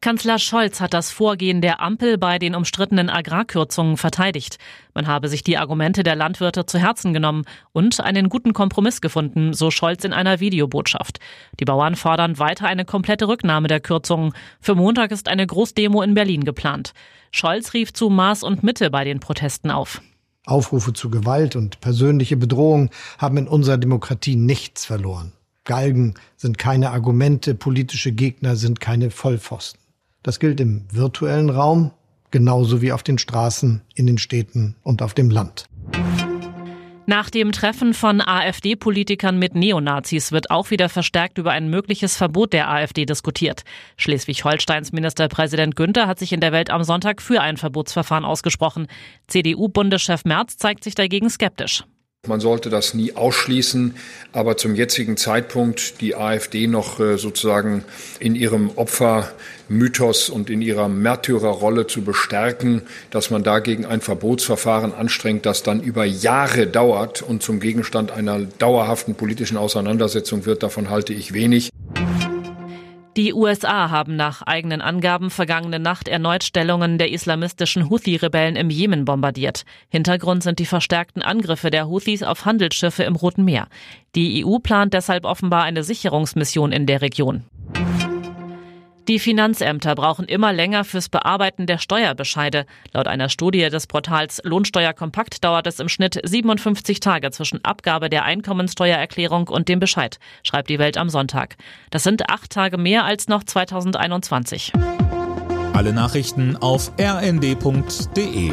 Kanzler Scholz hat das Vorgehen der Ampel bei den umstrittenen Agrarkürzungen verteidigt. Man habe sich die Argumente der Landwirte zu Herzen genommen und einen guten Kompromiss gefunden, so Scholz in einer Videobotschaft. Die Bauern fordern weiter eine komplette Rücknahme der Kürzungen. Für Montag ist eine Großdemo in Berlin geplant. Scholz rief zu Maß und Mitte bei den Protesten auf. Aufrufe zu Gewalt und persönliche Bedrohung haben in unserer Demokratie nichts verloren. Galgen sind keine Argumente, politische Gegner sind keine Vollpfosten. Das gilt im virtuellen Raum genauso wie auf den Straßen, in den Städten und auf dem Land. Nach dem Treffen von AfD-Politikern mit Neonazis wird auch wieder verstärkt über ein mögliches Verbot der AfD diskutiert. Schleswig-Holsteins Ministerpräsident Günther hat sich in der Welt am Sonntag für ein Verbotsverfahren ausgesprochen. CDU-Bundeschef Merz zeigt sich dagegen skeptisch. Man sollte das nie ausschließen, aber zum jetzigen Zeitpunkt die AfD noch äh, sozusagen in ihrem Opfermythos und in ihrer Märtyrerrolle zu bestärken, dass man dagegen ein Verbotsverfahren anstrengt, das dann über Jahre dauert und zum Gegenstand einer dauerhaften politischen Auseinandersetzung wird, davon halte ich wenig. Die USA haben nach eigenen Angaben vergangene Nacht erneut Stellungen der islamistischen Houthi-Rebellen im Jemen bombardiert. Hintergrund sind die verstärkten Angriffe der Houthis auf Handelsschiffe im Roten Meer. Die EU plant deshalb offenbar eine Sicherungsmission in der Region. Die Finanzämter brauchen immer länger fürs Bearbeiten der Steuerbescheide. Laut einer Studie des Portals Lohnsteuerkompakt dauert es im Schnitt 57 Tage zwischen Abgabe der Einkommensteuererklärung und dem Bescheid, schreibt die Welt am Sonntag. Das sind acht Tage mehr als noch 2021. Alle Nachrichten auf rnd.de